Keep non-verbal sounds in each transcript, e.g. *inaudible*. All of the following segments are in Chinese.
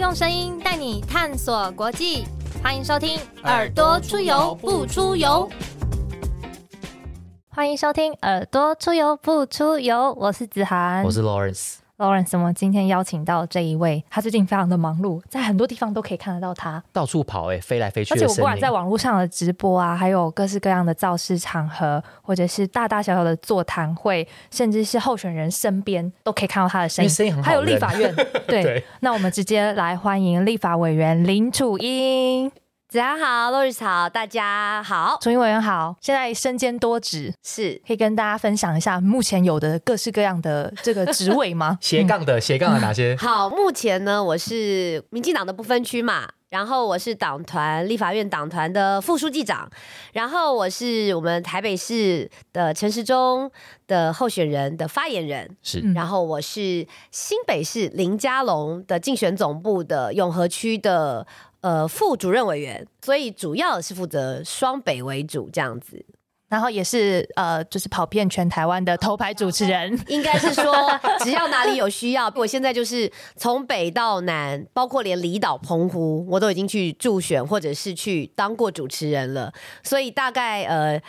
用声音带你探索国际，欢迎收听《耳朵出游不出游》。欢迎收听《耳朵出游不出游》，我是子涵，我是 Lawrence。Lawrence，我们今天邀请到这一位，他最近非常的忙碌，在很多地方都可以看得到他到处跑，哎，飞来飞去。而且我不管在网络上的直播啊，还有各式各样的造势场合，或者是大大小小的座谈会，甚至是候选人身边，都可以看到他的身影。声音。还有立法院，*laughs* 对。那我们直接来欢迎立法委员林楚英。子安好，洛日草，大家好，楚英委员好。现在身兼多职，是可以跟大家分享一下目前有的各式各样的这个职位吗？*laughs* 斜杠的斜杠的哪些？*laughs* 好，目前呢，我是民进党的不分区嘛，然后我是党团立法院党团的副书记长，然后我是我们台北市的陈时中的候选人的发言人，是，然后我是新北市林佳龙的竞选总部的永和区的。呃，副主任委员，所以主要是负责双北为主这样子，然后也是呃，就是跑遍全台湾的头牌主持人，应该是说 *laughs* 只要哪里有需要，我现在就是从北到南，包括连离岛澎湖，我都已经去助选或者是去当过主持人了，所以大概呃。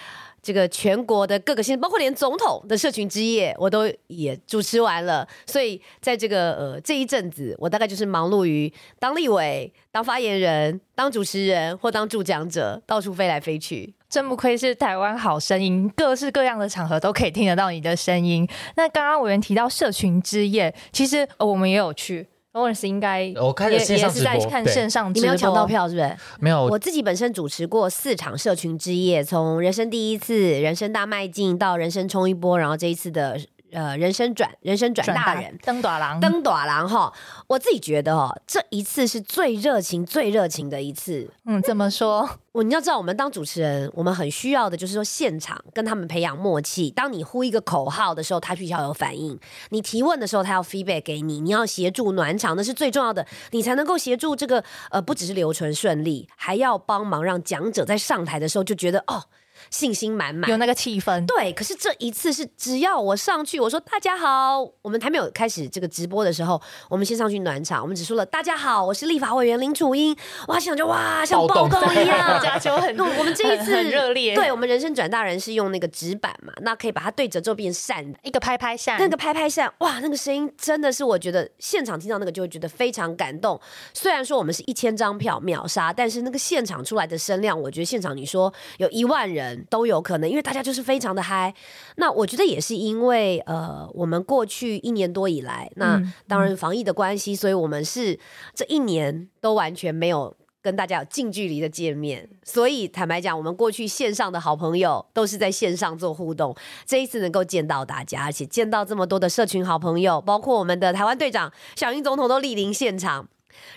这个全国的各个县，包括连总统的社群之夜，我都也主持完了。所以在这个呃这一阵子，我大概就是忙碌于当立委、当发言人、当主持人或当助讲者，到处飞来飞去。真不愧是台湾好声音，各式各样的场合都可以听得到你的声音。那刚刚委员提到社群之夜，其实我们也有去。罗尔斯应该我看也也是在看线上，你没有抢到票是不是？没有，我自己本身主持过四场社群之夜，从人生第一次、人生大迈进到人生冲一波，然后这一次的。呃，人生转人生转大人，登短郎，登短郎哈，我自己觉得哦，这一次是最热情、最热情的一次。嗯，怎么说？*laughs* 我你要知道，我们当主持人，我们很需要的就是说，现场跟他们培养默契。当你呼一个口号的时候，他必须要有反应；你提问的时候，他要 feedback 给你。你要协助暖场，那是最重要的，你才能够协助这个呃，不只是流程顺利，还要帮忙让讲者在上台的时候就觉得哦。信心满满，有那个气氛。对，可是这一次是只要我上去，我说大家好，我们还没有开始这个直播的时候，我们先上去暖场，我们只说了大家好，我是立法委员林楚英。哇，想就哇，像暴动一样，大家就很，我们这一次热烈。对我们人生转大人是用那个纸板嘛，那可以把它对折之后变扇，一个拍拍扇，那个拍拍扇，哇，那个声音真的是我觉得现场听到那个就会觉得非常感动。虽然说我们是一千张票秒杀，但是那个现场出来的声量，我觉得现场你说有一万人都有可能。因为大家就是非常的嗨，那我觉得也是因为呃，我们过去一年多以来，那当然防疫的关系，所以我们是这一年都完全没有跟大家有近距离的见面。所以坦白讲，我们过去线上的好朋友都是在线上做互动，这一次能够见到大家，而且见到这么多的社群好朋友，包括我们的台湾队长小英总统都莅临现场，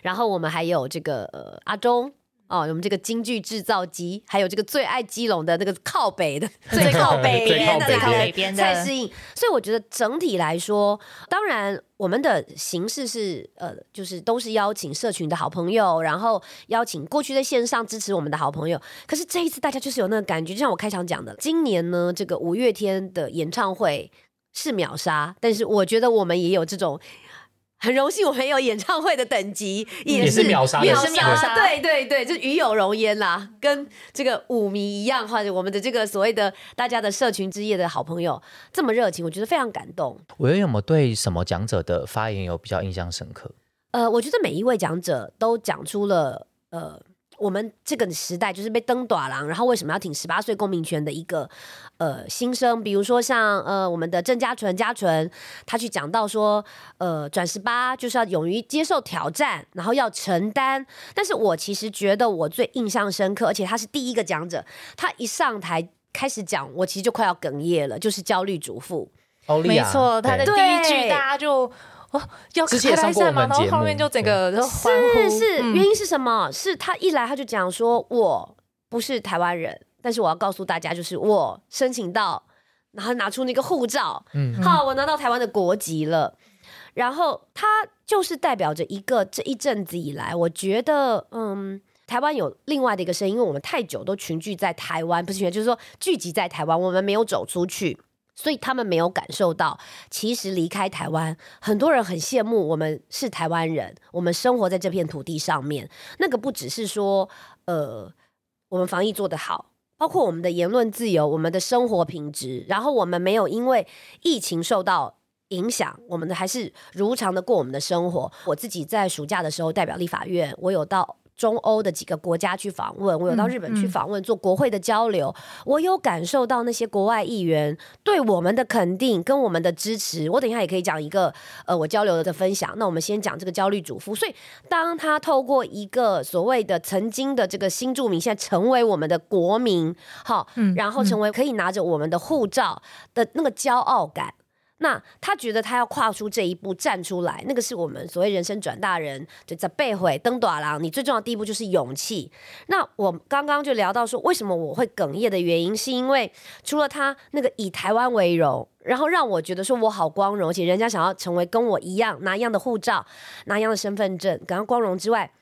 然后我们还有这个呃阿忠。哦，我们这个京剧制造机，还有这个最爱基隆的那个靠北的 *laughs* *laughs* 最靠北边的靠北边的蔡适应，所以我觉得整体来说，当然我们的形式是呃，就是都是邀请社群的好朋友，然后邀请过去在线上支持我们的好朋友。可是这一次大家就是有那个感觉，就像我开场讲的，今年呢，这个五月天的演唱会是秒杀，但是我觉得我们也有这种。很荣幸，我们有演唱会的等级，也是秒杀，秒杀，对对对，就与有荣焉啦，跟这个舞迷一样，或者我们的这个所谓的大家的社群之夜的好朋友这么热情，我觉得非常感动。我有没有对什么讲者的发言有比较印象深刻？呃，我觉得每一位讲者都讲出了呃。我们这个时代就是被登短郎，然后为什么要挺十八岁公民权的一个呃新生？比如说像呃我们的郑家纯、家纯，他去讲到说，呃转十八就是要勇于接受挑战，然后要承担。但是我其实觉得我最印象深刻，而且他是第一个讲者，他一上台开始讲，我其实就快要哽咽了，就是焦虑主妇。没错，他的第一句大家就。要开拍赛吗？然后后面就整个是是，原因是什么？是他一来他就讲说，我不是台湾人，但是我要告诉大家，就是我申请到，然后拿出那个护照，嗯，好，我拿到台湾的国籍了。然后他就是代表着一个这一阵子以来，我觉得，嗯，台湾有另外的一个声音，因为我们太久都群聚在台湾，不是群，就是说聚集在台湾，我们没有走出去。所以他们没有感受到，其实离开台湾，很多人很羡慕我们是台湾人，我们生活在这片土地上面。那个不只是说，呃，我们防疫做得好，包括我们的言论自由、我们的生活品质，然后我们没有因为疫情受到影响，我们的还是如常的过我们的生活。我自己在暑假的时候代表立法院，我有到。中欧的几个国家去访问，我有到日本去访问，做国会的交流，我有感受到那些国外议员对我们的肯定跟我们的支持。我等一下也可以讲一个呃，我交流的分享。那我们先讲这个焦虑主妇。所以，当他透过一个所谓的曾经的这个新住民，现在成为我们的国民，好，然后成为可以拿着我们的护照的那个骄傲感。那他觉得他要跨出这一步站出来，那个是我们所谓人生转大人就在背回登短廊。你最重要的第一步就是勇气。那我刚刚就聊到说，为什么我会哽咽的原因，是因为除了他那个以台湾为荣，然后让我觉得说我好光荣，而且人家想要成为跟我一样拿一样的护照、拿一样的身份证，感到光荣之外。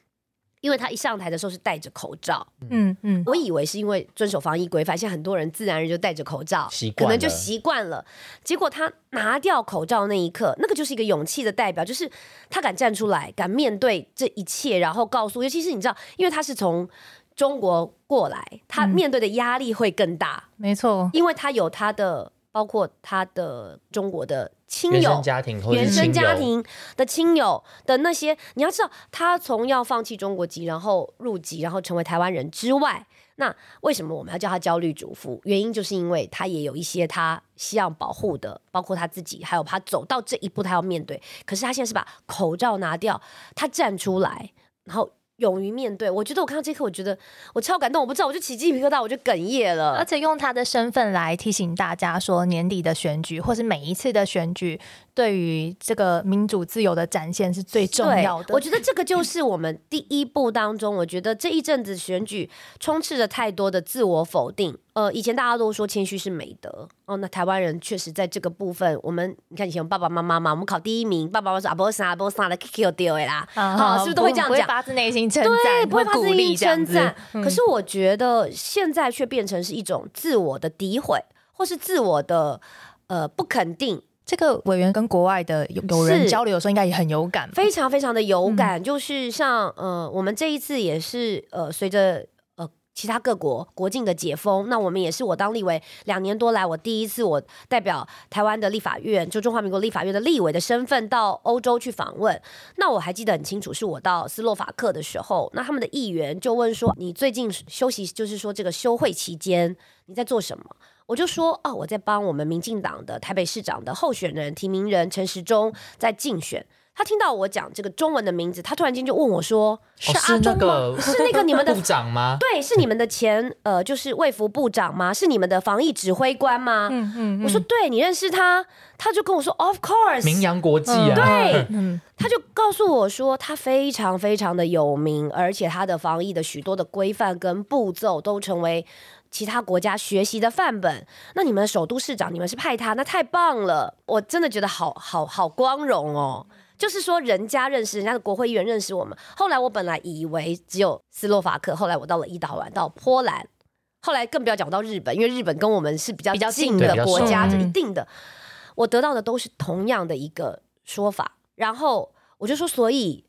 因为他一上台的时候是戴着口罩，嗯嗯，我以为是因为遵守防疫规范，现在很多人自然人就戴着口罩，可能就习惯了。结果他拿掉口罩那一刻，那个就是一个勇气的代表，就是他敢站出来，敢面对这一切，然后告诉，尤其是你知道，因为他是从中国过来，他面对的压力会更大，没错，因为他有他的。包括他的中国的亲友、家庭、原生家庭的亲友的那些，你要知道，他从要放弃中国籍，然后入籍，然后成为台湾人之外，那为什么我们要叫他焦虑主妇？原因就是因为他也有一些他希望保护的，包括他自己，还有他走到这一步，他要面对。可是他现在是把口罩拿掉，他站出来，然后。勇于面对，我觉得我看到这刻，我觉得我超感动。我不知道，我就起鸡皮疙瘩，我就哽咽了。而且用他的身份来提醒大家说，年底的选举，或是每一次的选举。对于这个民主自由的展现是最重要的。我觉得这个就是我们第一步当中，我觉得这一阵子选举充斥着太多的自我否定。呃，以前大家都说谦虚是美德哦，那台湾人确实在这个部分，我们你看以前爸爸妈妈嘛，我们考第一名，爸爸妈妈说啊不啥不啥的 Q 丢啦，啊，是不是都会这样讲？发自内心称赞，对，不会发自内心称赞。可是我觉得现在却变成是一种自我的诋毁，或是自我的呃不肯定。这个委员跟国外的有有人交流的时候，应该也很有感，非常非常的有感。就是像呃，我们这一次也是呃，随着呃其他各国国境的解封，那我们也是我当立委两年多来，我第一次我代表台湾的立法院，就中华民国立法院的立委的身份到欧洲去访问。那我还记得很清楚，是我到斯洛伐克的时候，那他们的议员就问说：“你最近休息，就是说这个休会期间你在做什么？”我就说啊，我在帮我们民进党的台北市长的候选人提名人陈时中在竞选。他听到我讲这个中文的名字，他突然间就问我说：“是阿中吗？*laughs* 是那个你们的部长吗？对，是你们的前呃，就是卫福部长吗？是你们的防疫指挥官吗？”嗯嗯，我说：“对，你认识他？”他就跟我说：“Of course，名扬国际啊。”对，*laughs* 他就告诉我说，他非常非常的有名，而且他的防疫的许多的规范跟步骤都成为。其他国家学习的范本，那你们的首都市长，你们是派他，那太棒了！我真的觉得好好好光荣哦。就是说，人家认识人家的国会议员认识我们。后来我本来以为只有斯洛伐克，后来我到了伊达玩，到波兰，后来更不要讲到日本，因为日本跟我们是比较比较近的国家，这一定的。我得到的都是同样的一个说法，然后我就说，所以。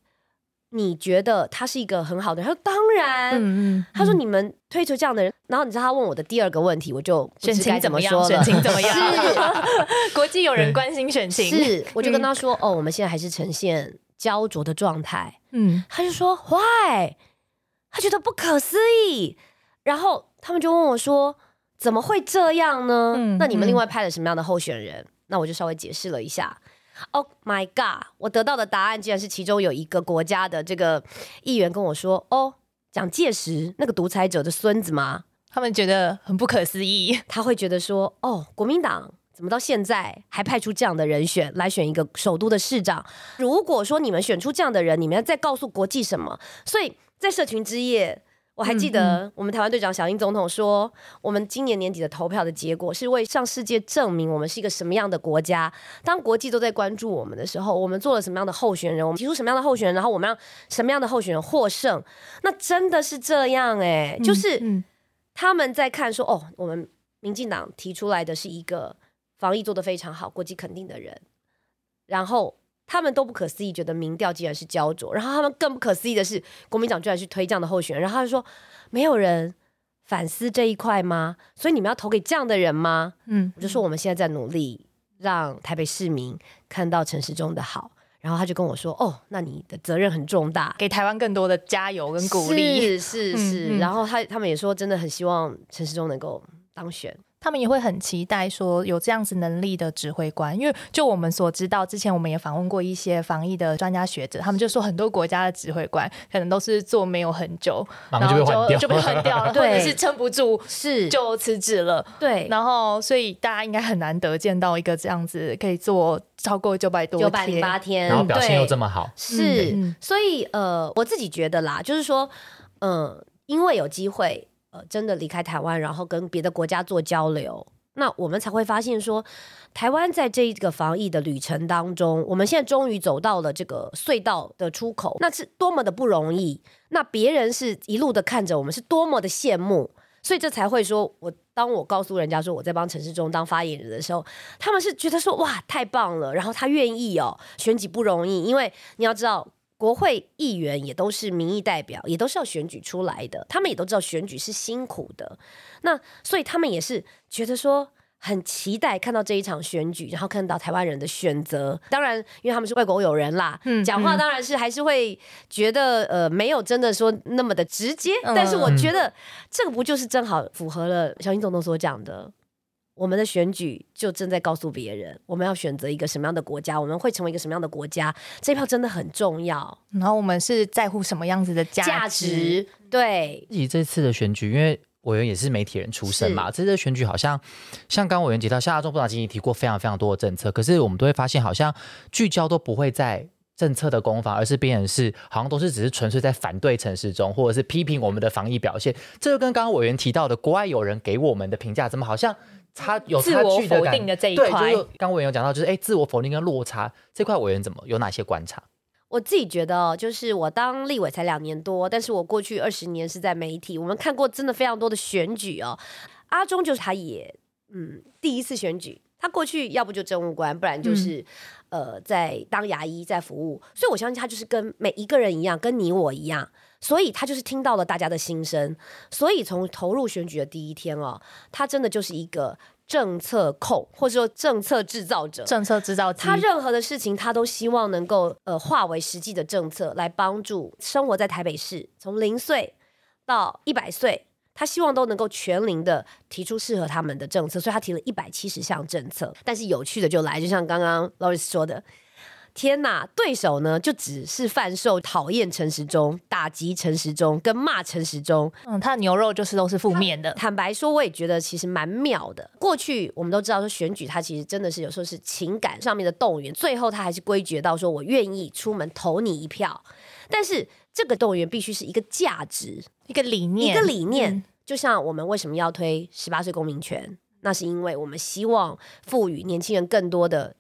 你觉得他是一个很好的人？他说当然。他说你们推出这样的人，然后你知道他问我的第二个问题，我就选情怎么样？选情怎么样？是 *laughs* 国际有人关心选情，是我就跟他说哦，我们现在还是呈现焦灼的状态。嗯，他就说 why？他觉得不可思议。然后他们就问我说怎么会这样呢？那你们另外派了什么样的候选人？那我就稍微解释了一下。Oh my god！我得到的答案竟然是其中有一个国家的这个议员跟我说：“哦，蒋介石那个独裁者的孙子吗？”他们觉得很不可思议。*laughs* 他会觉得说：“哦，国民党怎么到现在还派出这样的人选来选一个首都的市长？如果说你们选出这样的人，你们要再告诉国际什么？”所以在社群之夜。我还记得我们台湾队长小英总统说，我们今年年底的投票的结果是为向世界证明我们是一个什么样的国家。当国际都在关注我们的时候，我们做了什么样的候选人？我们提出什么样的候选人？然后我们让什么样的候选人获胜？那真的是这样哎，就是他们在看说，哦，我们民进党提出来的是一个。防疫做得非常好、国际肯定的人，然后他们都不可思议，觉得民调竟然是焦灼，然后他们更不可思议的是，国民党居然去推这样的候选人，然后他就说没有人反思这一块吗？所以你们要投给这样的人吗？嗯，我就说我们现在在努力让台北市民看到陈时中的好，然后他就跟我说：“哦，那你的责任很重大，给台湾更多的加油跟鼓励。是是是。嗯嗯然后他他们也说，真的很希望陈时中能够当选。他们也会很期待说有这样子能力的指挥官，因为就我们所知道，之前我们也访问过一些防疫的专家学者，他们就说很多国家的指挥官可能都是做没有很久，然后就被换掉，就被换掉了，*laughs* 或对者是撑不住是，就辞职了。对，然后，所以大家应该很难得见到一个这样子可以做超过九百多九百零八天，然后表现又这么好，是，所以呃，我自己觉得啦，就是说，嗯、因为有机会，呃，真的离开台湾，然后跟别的国家做交流，那我们才会发现说，台湾在这一个防疫的旅程当中，我们现在终于走到了这个隧道的出口，那是多么的不容易。那别人是一路的看着我们，是多么的羡慕。所以这才会说，我当我告诉人家说我在帮陈世忠当发言人的时候，他们是觉得说哇太棒了，然后他愿意哦，选举不容易，因为你要知道。国会议员也都是民意代表，也都是要选举出来的，他们也都知道选举是辛苦的，那所以他们也是觉得说很期待看到这一场选举，然后看到台湾人的选择。当然，因为他们是外国友人啦，嗯讲话嗯当然是还是会觉得呃没有真的说那么的直接，嗯但是我觉得这个不就是正好符合了小英总统所讲的。我们的选举就正在告诉别人，我们要选择一个什么样的国家，我们会成为一个什么样的国家，这一票真的很重要。然后我们是在乎什么样子的价价值对，自己这次的选举，因为委员也是媒体人出身嘛，这次的选举好像像刚刚委员提到，夏亚中部长经济提过非常非常多的政策，可是我们都会发现，好像聚焦都不会在。政策的攻防，而是变成是好像都是只是纯粹在反对城市中，或者是批评我们的防疫表现。这就跟刚刚委员提到的，国外有人给我们的评价，怎么好像差有自我否定的这一对，块就是刚刚委员有讲到，就是哎，自我否定跟落差这块，委员怎么有哪些观察？我自己觉得哦，就是我当立委才两年多，但是我过去二十年是在媒体，我们看过真的非常多的选举哦。阿中就是他也嗯第一次选举，他过去要不就政务官，不然就是、呃在当牙医在服务，所以我相信他就是跟每一个人一样，跟你我一样，所以他就是听到了大家的心声，所以从投入选举的第一天哦，他真的就是一个政策控，或者说政策制造者，政策制造机，他任何的事情，他都希望能够呃化为实际的政策，来帮助生活在台北市从零岁到一百岁，他希望都能够全龄的提出适合他们的政策，所以他提了一百七十项政策。但是有趣的就来，就像刚刚 Loris 说的。天呐，对手呢就只是贩售讨厌陈时中、打击陈时中跟骂陈时中，嗯，他的牛肉就是都是负面的，坦白说，我也觉得其实蛮妙的。过去我们都知道说选举，它其实真的是有时候是情感上面的动员，最后他还是归结到说我愿意出门投你一票。但是这个动员必须是一个价值，一个理念，一个理念。嗯就像我们为什么要推十八岁公民权，那是因为我们希望赋予年轻人更多的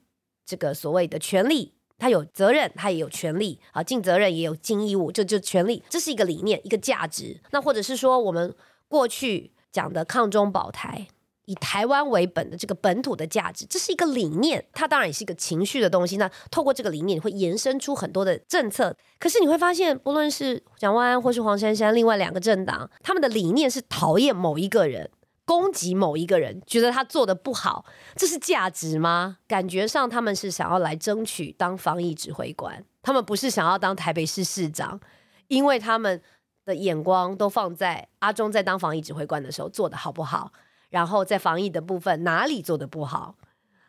这个所谓的权利。他有责任，他也有权利啊，尽责任也有尽义务，就就权利，这是一个理念，一个价值。那或者是说，我们过去讲的抗中保台，以台湾为本的这个本土的价值，这是一个理念，它当然也是一个情绪的东西。那透过这个理念，会延伸出很多的政策。可是你会发现，不论是蒋万安或是黄珊珊，另外两个政党，他们的理念是讨厌某一个人。攻击某一个人，觉得他做的不好，这是价值吗？感觉上他们是想要来争取当防疫指挥官，他们不是想要当台北市市长，因为他们的眼光都放在阿中在当防疫指挥官的时候做的好不好，然后在防疫的部分哪里做的不好，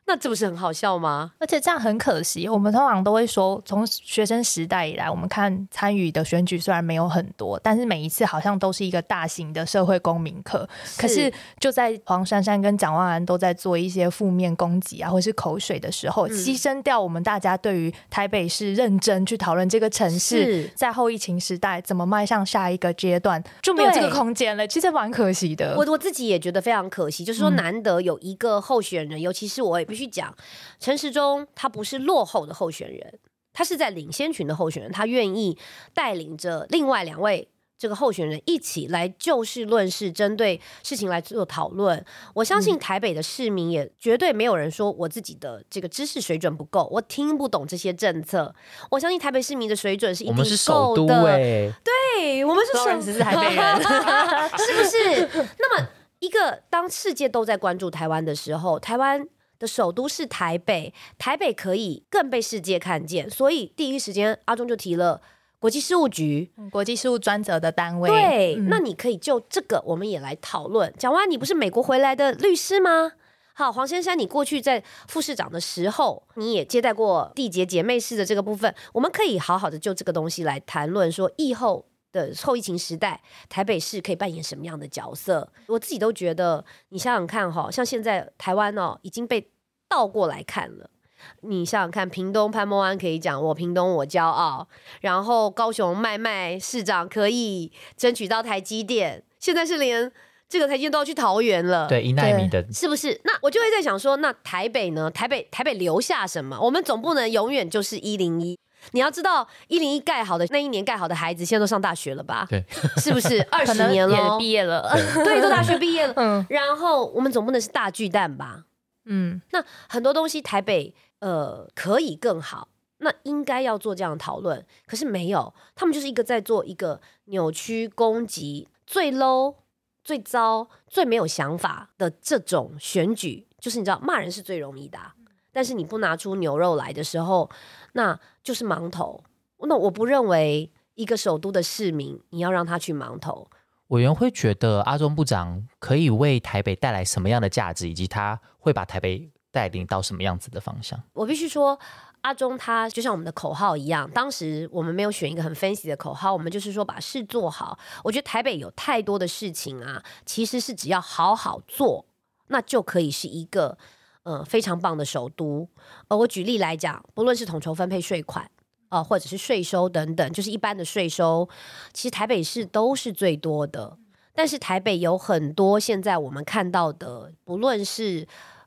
那这不是很好笑吗？而且这样很可惜，我们通常都会说，从学生时代以来，我们看参与的选举虽然没有很多，但是每一次好像都是一个大型的社会公民课。可是就在黄珊珊跟蒋万安都在做一些负面攻击啊，或是口水的时候，嗯牺牲掉我们大家对于台北市认真去讨论这个城市在后疫情时代怎么迈向下一个阶段，就没有这个空间了。其实蛮可惜的。我我自己也觉得非常可惜，就是说嗯难得有一个候选人，尤其是我也必须讲，陈时中他不是落后的候选人，他是在领先群的候选人，他愿意带领着另外两位这个候选人一起来就事论事，针对事情来做讨论。我相信台北的市民也绝对没有人说我自己的这个知识水准不够，我听不懂这些政策。我相信台北市民的水准是一我们是定首都够的。哎，对，我们是首当然只是台北人，*laughs* 是不是？那么，一个当世界都在关注台湾的时候，台湾的首都是台北，台北可以更被世界看见，所以第一时间阿中就提了国际事务局。嗯国际事务专责的单位。对，嗯那你可以就这个，我们也来讨论。蒋万，你不是美国回来的律师吗？好，黄先生，你过去在副市长的时候，你也接待过缔结姐妹市的这个部分，我们可以好好的就这个东西来谈论，说疫后的后疫情时代，台北市可以扮演什么样的角色？我自己都觉得，你想想看哈，像现在台湾哦已经被倒过来看了。你想想看，屏东潘孟安可以讲我屏东我骄傲，然后高雄麦麦市长可以争取到台积电，现在是连这个台积电都要去桃园了。对，一纳米的是不是？那我就会在想说，那台北呢？台北台北留下什么？我们总不能永远就是一零一。你要知道，一零一盖好的那一年盖好的孩子，现在都上大学了吧？对，是不是 *laughs* 二十年了也？毕业了。对，都大学毕业了。*laughs* 嗯然后我们总不能是大巨蛋吧？嗯，那很多东西台北呃可以更好，那应该要做这样的讨论，可是没有，他们就是一个在做一个扭曲、攻击、最 low、最糟、最没有想法的这种选举，就是你知道骂人是最容易的啊、但是你不拿出牛肉来的时候，那就是盲头。那我不认为一个首都的市民，你要让他去盲头。委员会觉得阿中部长可以为台北带来什么样的价值，以及他会把台北带领到什么样子的方向？我必须说，阿中他就像我们的口号一样，当时我们没有选一个很 fancy 的口号，我们就是说把事做好。我觉得台北有太多的事情啊，其实是只要好好做，那就可以是一个呃非常棒的首都。呃，我举例来讲，不论是统筹分配税款。呃，或者是税收等等，就是一般的税收，其实台北市都是最多的。但是台北有很多现在我们看到的，不论是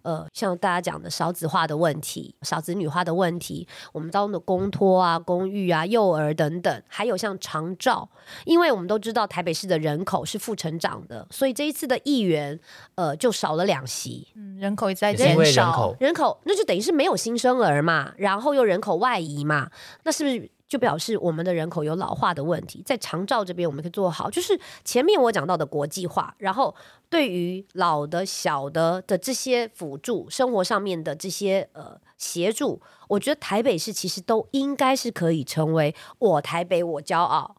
呃，像大家讲的少子化的问题、少子女化的问题，我们当中的公托啊、公寓啊、幼儿等等，还有像长照，因为我们都知道台北市的人口是负成长的，所以这一次的议员呃就少了两席，嗯人口一直在也是因为人减少口，人口那就等于是没有新生儿嘛，然后又人口外移嘛，那是不是就表示我们的人口有老化的问题？在长照这边我们可以做好，就是前面我讲到的国际化，然后对于老的、小的的这些辅助，生活上面的这些呃协助，我觉得台北市其实都应该是可以成为我台北我骄傲。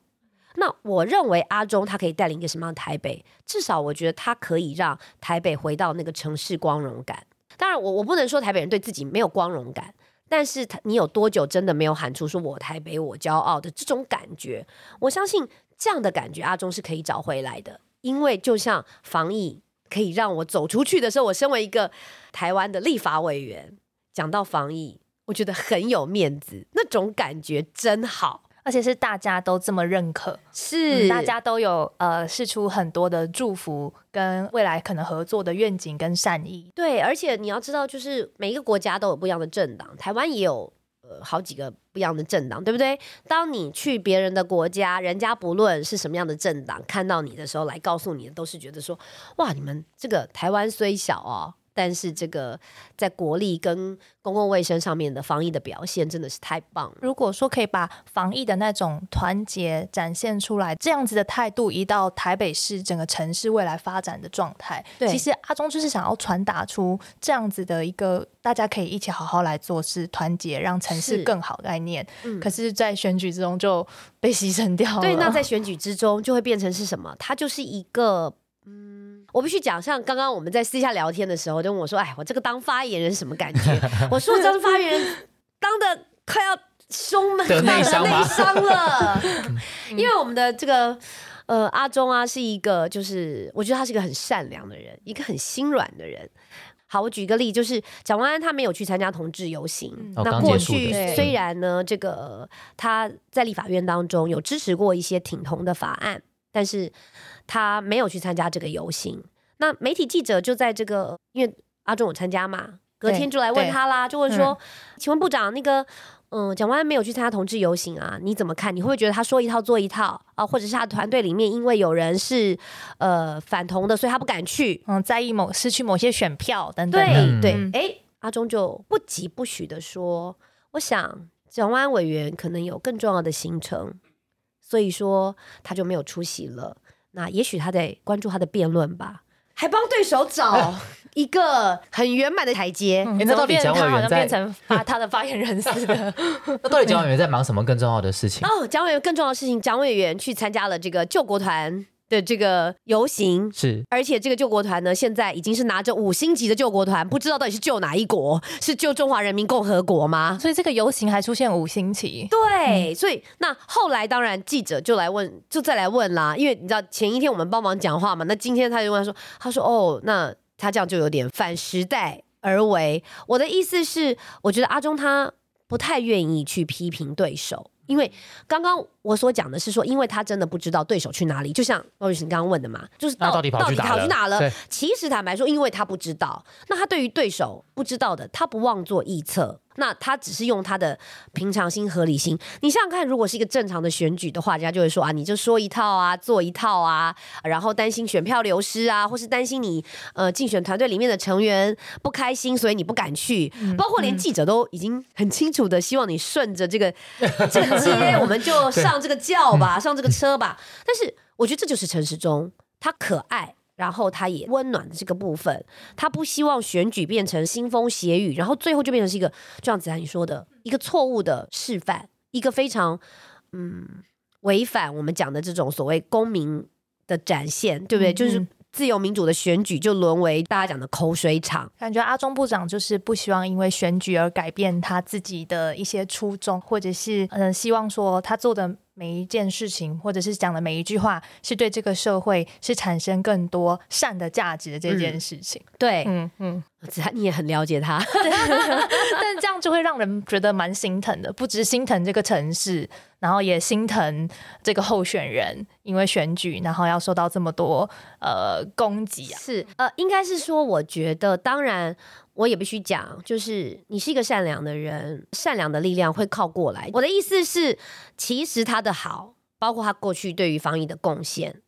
那我认为阿中他可以带领一个什么样的台北？至少我觉得他可以让台北回到那个城市光荣感。当然我，我不能说台北人对自己没有光荣感，但是他你有多久真的没有喊出说我台北我骄傲的这种感觉？我相信这样的感觉阿忠是可以找回来的，因为就像防疫可以让我走出去的时候，我身为一个台湾的立法委员，讲到防疫，我觉得很有面子，那种感觉真好。而且是大家都这么认可，是、嗯大家都有呃试出很多的祝福跟未来可能合作的愿景跟善意。对，而且你要知道，就是每一个国家都有不一样的政党，台湾也有呃好几个不一样的政党，对不对？当你去别人的国家，人家不论是什么样的政党，看到你的时候来告诉你的，都是觉得说，哇，你们这个台湾虽小哦。但是这个在国力跟公共卫生上面的防疫的表现真的是太棒了。如果说可以把防疫的那种团结展现出来，这样子的态度移到台北市整个城市未来发展的状态，对其实阿中就是想要传达出这样子的一个大家可以一起好好来做事，团结让城市更好的概念。嗯可是，在选举之中就被牺牲掉了。对，那在选举之中就会变成是什么？它就是一个，嗯，我必须讲，像刚刚我们在私下聊天的时候，就问我说：“哎，我这个当发言人什么感觉？” *laughs* 我说：“当发言人当的快要胸闷得内伤了，*laughs* 因为我们的这个。”呃，阿忠啊，是一个，就是我觉得他是一个很善良的人，一个很心软的人。好，我举一个例，就是蒋万安他没有去参加同志游行。哦那过去虽然呢，这个他在立法院当中有支持过一些挺同的法案，但是他没有去参加这个游行。那媒体记者就在这个，因为阿中有参加嘛，隔天就来问他啦，就问说：“请问部长，那个嗯，蒋万安没有去参加同志游行啊，你怎么看？你会不会觉得他说一套做一套啊？或者是他团队里面因为有人是呃反同的，所以他不敢去？嗯，在意某失去某些选票等等的。对对嗯，哎，阿中就不疾不徐的说，我想蒋万安委员可能有更重要的行程，所以说他就没有出席了。那也许他得关注他的辩论吧，还帮对手找 *laughs* 一个很圆满的台阶。那到底蒋委员变成发他的发言人似的？*laughs* 那到底蒋委员在忙什么更重要的事情？*laughs* 哦，蒋委员更重要的事情，蒋委员去参加了这个救国团的这个游行。是而且这个救国团呢，现在已经是拿着五星级的救国团，不知道到底是救哪一国？是救中华人民共和国吗？所以这个游行还出现五星旗。对，所以那后来当然记者就来问，就再来问啦，因为你知道前一天我们帮忙讲话嘛，那今天他就问他说，他说哦，那他这样就有点反时代而为。我的意思是，我觉得阿中他不太愿意去批评对手。因为刚刚我所讲的是说，因为他真的不知道对手去哪里，就像鲍律师你刚刚问的嘛，就是那到底跑去哪了跑去哪了？其实坦白说，因为他不知道，那他对于对手不知道的，他不妄作臆测，那他只是用他的平常心、合理心。你想想看，如果是一个正常的选举的话，人家就会说啊，你就说一套啊，做一套啊，然后担心选票流失啊，或是担心你呃竞选团队里面的成员不开心，所以你不敢去。包括连记者都已经很清楚的希望你顺着这个 *laughs* 这个街，我们就上这个轿吧，上这个车吧。但是我觉得这就是陈时中，他可爱。然后他也温暖的这个部分，他不希望选举变成腥风血雨，然后最后就变成是一个，就像子涵你说的，一个错误的示范，一个非常嗯违反我们讲的这种所谓公民的展现，对不对？嗯就是嗯自由民主的选举就沦为大家讲的口水场。感觉阿中部长就是不希望因为选举而改变他自己的一些初衷，或者是嗯、呃希望说他做的每一件事情，或者是讲的每一句话，是对这个社会是产生更多善的价值的这件事情。对，嗯嗯，子涵你也很了解他，*laughs* 但是这样就会让人觉得蛮心疼的，不只心疼这个城市，然后也心疼这个候选人，因为选举，然后要受到这么多呃攻击啊。是呃，应该是说，我觉得，当然，我也必须讲，就是你是一个善良的人，善良的力量会靠过来。我的意思是，其实他的好，包括他过去对于防疫的贡献。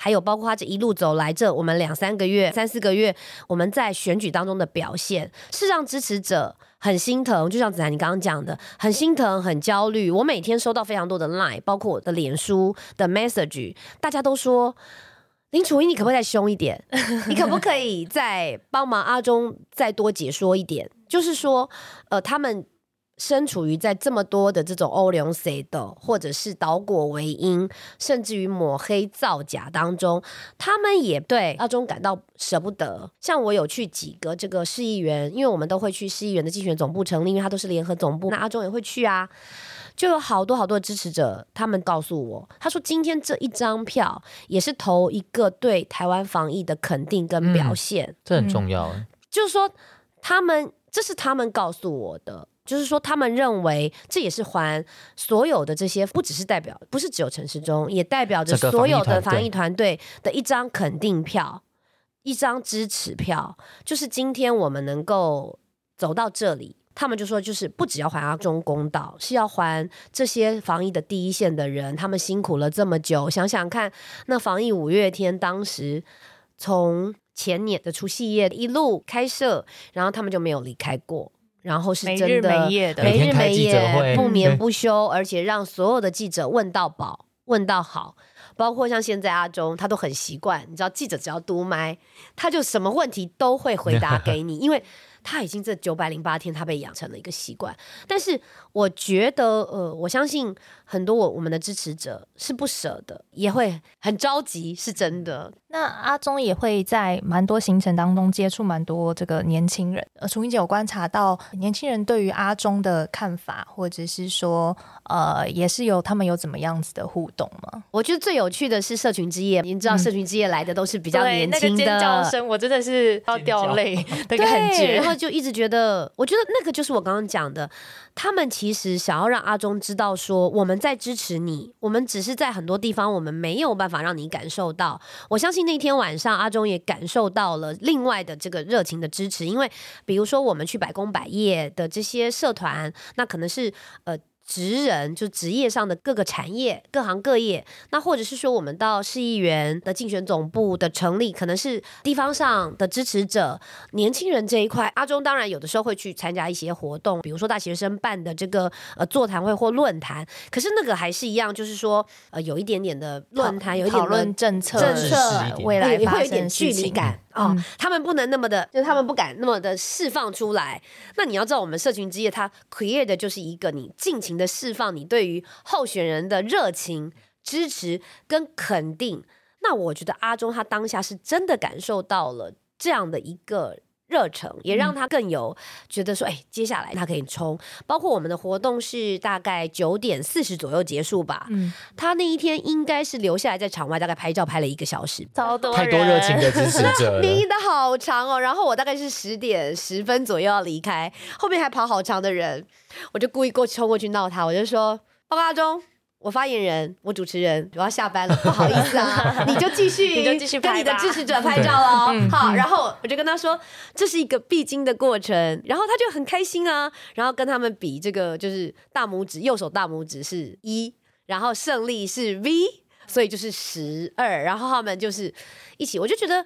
还有包括他这一路走来，这我们两三个月、三四个月，我们在选举当中的表现，是让支持者很心疼。就像子涵你刚刚讲的，很心疼、很焦虑。我每天收到非常多的 line，包括我的脸书的 message，大家都说林楚英，你可不可以再凶一点？你可不可以再帮忙阿中再多解说一点？就是说，呃，他们身处于在这么多的这种欧流 C 的，或者是倒果为因，甚至于抹黑造假当中，他们也对阿中感到舍不得。像我有去几个这个市议员，因为我们都会去市议员的竞选总部成立，因为他都是联合总部，那阿中也会去啊。就有好多好多的支持者，他们告诉我，他说今天这一张票也是投一个对台湾防疫的肯定跟表现，这很重要。就是说他们这是他们告诉我的。就是说，他们认为这也是还所有的这些，不只是代表，不是只有陈时中，也代表着所有的防疫防疫团队的一张肯定票，一张支持票。就是今天我们能够走到这里，他们就说，就是不只要还阿中公道，是要还这些防疫的第一线的人，他们辛苦了这么久。想想看，那防疫五月天当时从前年的除夕夜一路开设，然后他们就没有离开过。然后是真的没夜的没日每天开没夜，不眠不休，而且让所有的记者问到饱，问到好。包括像现在阿中，他都很习惯，你知道，记者只要嘟麦，他就什么问题都会回答给你，因为他已经这九百零八天，他被养成了一个习惯。但是我觉得，呃，我相信很多我我们的支持者是不舍的，也会很着急，是真的。那阿忠也会在蛮多行程当中接触蛮多这个年轻人。呃，楚英姐有观察到年轻人对于阿忠的看法，或者是说，呃，也是有他们有怎么样子的互动吗？我觉得最有趣的是社群之夜，您知道社群之夜来的都是比比较年轻那个尖叫的，声，我真的是要掉泪的对，感觉然。就一直觉得，我觉得那个就是我刚刚讲的，他们其实想要让阿忠知道说，我们在支持你，我们只是在很多地方我们没有办法让你感受到。我相信那天晚上阿忠也感受到了另外的这个热情的支持，因为比如说我们去百工百业的这些社团，那可能是呃。职人就职业上的各个产业、各行各业，那或者是说我们到市议员的竞选总部的成立，可能是地方上的支持者、年轻人这一块。阿中当然有的时候会去参加一些活动，比如说大学生办的这个呃座谈会或论坛。可是那个还是一样，就是说呃有一点点的论坛，有一点讨论政策、政策未来会有一点距离感。哦，他们不能那么的，就他们不敢那么的释放出来。那你要知道，我们社群之夜它 create 的就是一个你尽情的释放你对于候选人的热情、支持跟肯定。那我觉得阿忠他当下是真的感受到了这样的一个。热诚也让他更有觉得说，哎，接下来他可以冲。包括我们的活动是大概九点四十左右结束吧。嗯，他那一天应该是留下来在场外大概拍照拍了一个小时，超多太多热情的支持者，*laughs* 迷的好长哦。然后我大概是十点十分左右要离开，后面还跑好长的人，我就故意过去冲过去闹他，我就说报告阿忠。我发言人，我主持人，我要下班了，不好意思啊，*laughs* 你就继续，你就继续跟你的支持者拍照喽。好，然后我就跟他说，这是一个必经的过程，然后他就很开心啊，然后跟他们比这个就是大拇指，右手大拇指是一，然后胜利是 V，所以就是十二，然后他们就是一起，我就觉得。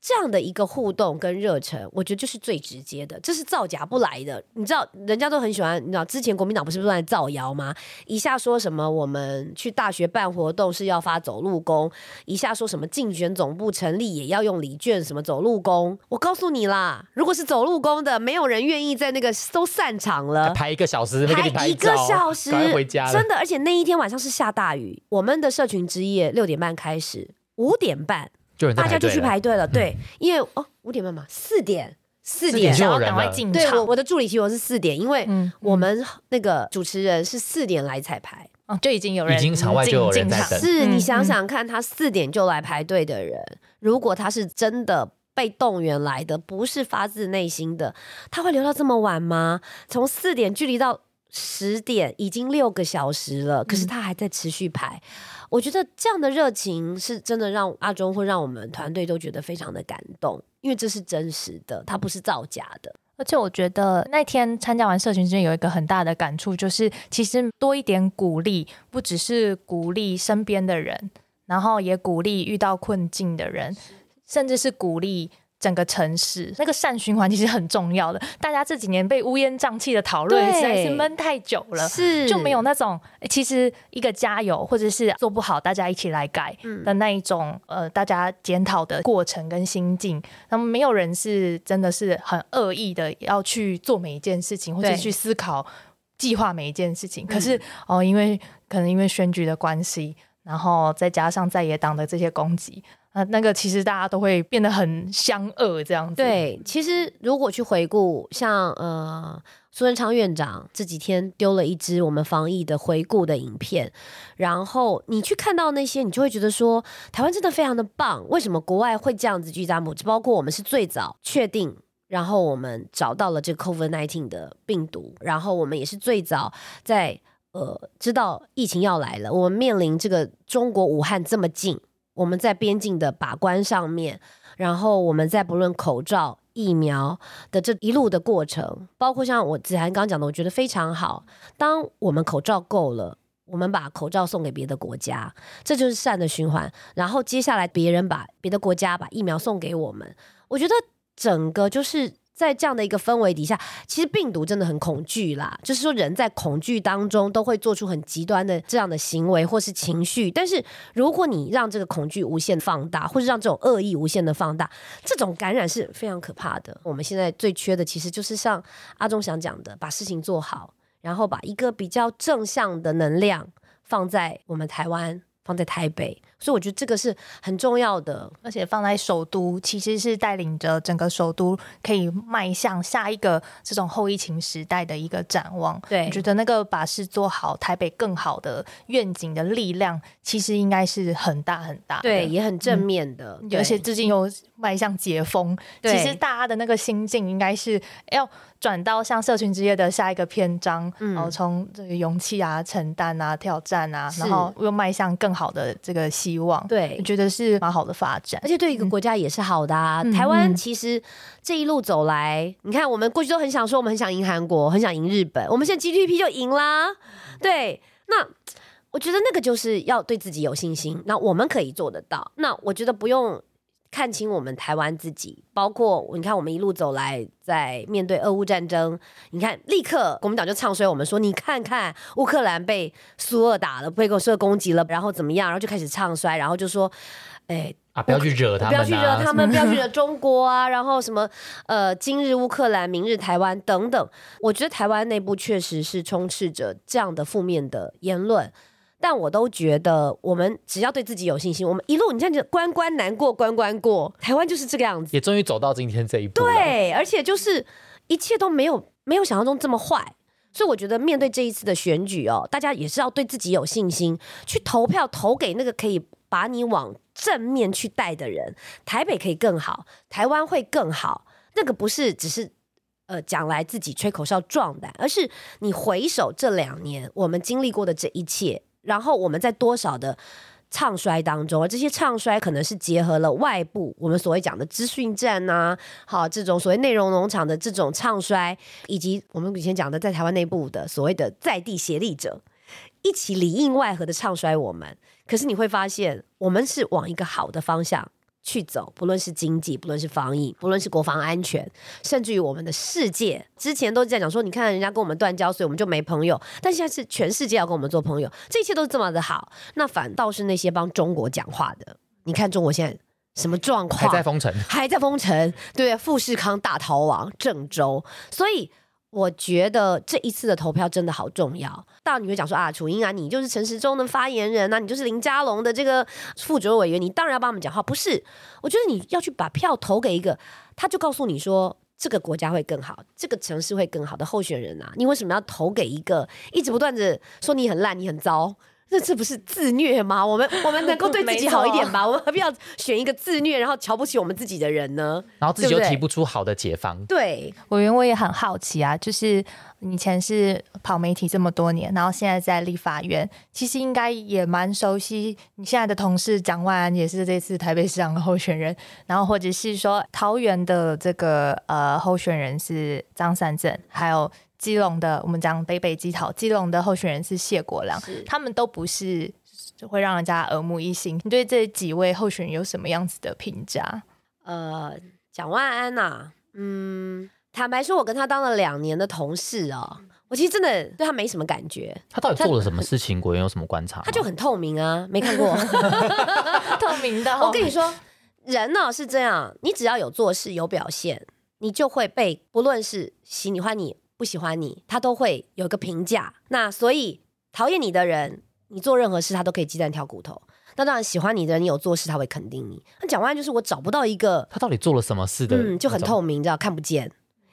这样的一个互动跟热忱，我觉得就是最直接的，这是造假不来的。你知道，人家都很喜欢，你知道，之前国民党不是不断造谣吗？一下说什么我们去大学办活动是要发走路工，一下说什么竞选总部成立也要用礼券，什么走路工。我告诉你啦，如果是走路工的，没有人愿意在那个都散场了，排一个小时，排一个小时，回家。真的，而且那一天晚上是下大雨，我们的社群之夜六点半开始，五点半。大家就去排队了，对，因为哦五点半嘛，四点四点。就有人了。对，我我的助理提我是四点，因为我们那个主持人是四点来彩排，哦，就已经有人已经场外就有人在等。是你想想看，他四点就来排队的人，如果他是真的被动员来的，不是发自内心的，他会留到这么晚吗？从四点距离到十点已经六个小时了，可是他还在持续排。我觉得这样的热情是真的让阿忠会让我们团队都觉得非常的感动，因为这是真实的，它不是造假的。而且我觉得那天参加完社群之间有一个很大的感触，就是其实多一点鼓励，不只是鼓励身边的人，然后也鼓励遇到困境的人，甚至是鼓励。整个城市那个善循环其实很重要的，大家这几年被乌烟瘴气的讨论实在是闷太久了，是就没有那种其实一个加油或者是做不好大家一起来改的那一种呃大家检讨的过程跟心境，那么没有人是真的是很恶意的要去做每一件事情或者去思考计划每一件事情，可是哦因为可能因为选举的关系，然后再加上在野党的这些攻击。啊，那个其实大家都会变得很相恶这样子。对，其实如果去回顾，像呃苏贞昌院长这几天丢了一支我们防疫的回顾的影片，然后你去看到那些，你就会觉得说台湾真的非常的棒。为什么国外会这样子聚扎母？包括我们是最早确定，然后我们找到了这个 COVID nineteen 的病毒，然后我们也是最早在呃知道疫情要来了，我们面临这个中国武汉这么近。我们在边境的把关上面，然后我们在不论口罩、疫苗的这一路的过程，包括像我子涵刚讲的，我觉得非常好。当我们口罩够了，我们把口罩送给别的国家，这就是善的循环。然后接下来别人把别的国家把疫苗送给我们，我觉得整个就是。在这样的一个氛围底下，其实病毒真的很恐惧啦。就是说，人在恐惧当中都会做出很极端的这样的行为或是情绪。但是，如果你让这个恐惧无限放大，或是让这种恶意无限的放大，这种感染是非常可怕的。我们现在最缺的，其实就是像阿忠想讲的，把事情做好，然后把一个比较正向的能量放在我们台湾。放在台北，所以我觉得这个是很重要的。而且放在首都，其实是带领着整个首都可以迈向下一个这种后疫情时代的一个展望。对我觉得那个把事做好，台北更好的愿景的力量，其实应该是很大很大的。对，也很正面的，对而且最近又迈向解封，对其实大家的那个心境应该是要转到像社群之夜的下一个篇章，嗯然后从这个勇气啊、承担啊、挑战啊，然后又迈向更好的这个希望。对我觉得是蛮好的发展而。且对一个国家也是好的啊。嗯台湾嗯其实这一路走来，你看我们过去都很想说，我们很想赢韩国，很想赢日本，我们现在 GDP 就赢啦。对，那我觉得那个就是要对自己有信心，那我们可以做得到。那我觉得不用。看清我们台湾自己，包括你看，我们一路走来，在面对俄乌战争，你看，立刻国民党就唱衰我们说，你看看乌克兰被苏俄打了，被苏俄攻击了，然后怎么样，然后就开始唱衰，然后就说，哎，啊，不要去惹他们、啊，不要去惹他们，*laughs* 不要去惹中国啊，然后什么呃，今日乌克兰，明日台湾等等。我觉得台湾内部确实是充斥着这样的负面的言论，但我都觉得我们只要对自己有信心，我们一路你看，这关关难过关关过，台湾就是这个样子。也终于走到今天这一步。对，而且就是一切都没有没有想象中这么坏。所以我觉得面对这一次的选举哦，大家也是要对自己有信心，去投票投给那个可以把你往正面去带的人。台北可以更好，台湾会更好。那个不是只是呃讲来自己吹口哨壮胆，而是你回首这两年我们经历过的这一切，然后我们在多少的唱衰当中，而这些唱衰可能是结合了外部我们所谓讲的资讯战呐、好这种所谓内容农场的这种唱衰，以及我们以前讲的在台湾内部的所谓的在地协力者。一起里应外合的唱衰我们，可是你会发现，我们是往一个好的方向去走，不论是经济，不论是防疫，不论是国防安全，甚至于我们的世界，之前都在讲说，你看人家跟我们断交，所以我们就没朋友，但现在是全世界要跟我们做朋友，这一切都是这么的好，那反倒是那些帮中国讲话的，你看中国现在什么状况？还在封城，还在封城，对，富士康大逃亡，郑州，所以。我觉得这一次的投票真的好重要。大你会讲说啊，楚英啊，你就是陈时中的发言人啊，你就是林佳龙的这个副主任委员，你当然要帮我们讲话。不是，我觉得你要去把票投给一个，他就告诉你说这个国家会更好，这个城市会更好的候选人啊。你为什么要投给一个一直不断的说你很烂，你很糟？那这不是自虐吗？我们我们能够对自己好一点吧？*laughs* 我们何必要选一个自虐，然后瞧不起我们自己的人呢？然后自己又提不出好的解方。对，委员我也很好奇啊，就是以前是跑媒体这么多年，然后现在在立法院，其实应该也蛮熟悉你现在的同事蒋万安也是这次台北市长的候选人，然后或者是说桃园的这个呃候选人是张善政，还有。基隆的，我们讲北北基桃，基隆的候选人是谢国良，他们都不是会让人家耳目一新。你对这几位候选人有什么样子的评价？呃，蒋万安呐、嗯，坦白说，我跟他当了两年的同事哦，我其实真的对他没什么感觉，他到底做了什么事情？国员有什么观察？他就很透明啊，没看过。*laughs* *laughs* 透明的我跟你说，人呢是这样，你只要有做事有表现，你就会被不论是喜你欢你不喜欢你，他都会有一个评价。那所以讨厌你的人，你做任何事他都可以鸡蛋挑骨头。那当然喜欢你的人，你有做事他会肯定你。那讲完就是我找不到一个他到底做了什么事的？嗯，就很透明，你知道看不见。